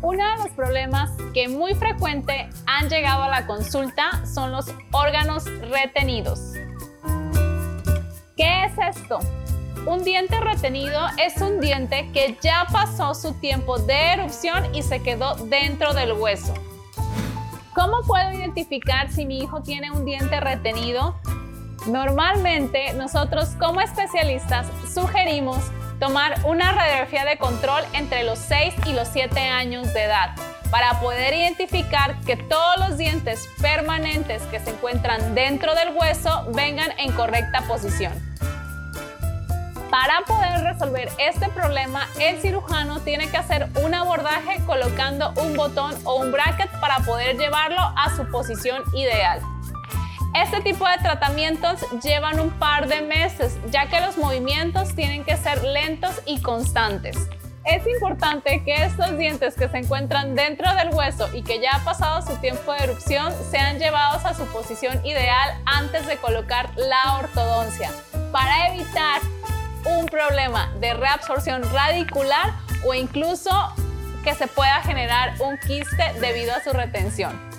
Uno de los problemas que muy frecuente han llegado a la consulta son los órganos retenidos. ¿Qué es esto? Un diente retenido es un diente que ya pasó su tiempo de erupción y se quedó dentro del hueso. ¿Cómo puedo identificar si mi hijo tiene un diente retenido? Normalmente nosotros como especialistas sugerimos tomar una radiografía de control entre los 6 y los 7 años de edad para poder identificar que todos los dientes permanentes que se encuentran dentro del hueso vengan en correcta posición. Para poder resolver este problema, el cirujano tiene que hacer un abordaje colocando un botón o un bracket para poder llevarlo a su posición ideal. Este tipo de tratamientos llevan un par de meses, ya que los movimientos tienen que ser lentos y constantes. Es importante que estos dientes que se encuentran dentro del hueso y que ya ha pasado su tiempo de erupción sean llevados a su posición ideal antes de colocar la ortodoncia para evitar un problema de reabsorción radicular o incluso que se pueda generar un quiste debido a su retención.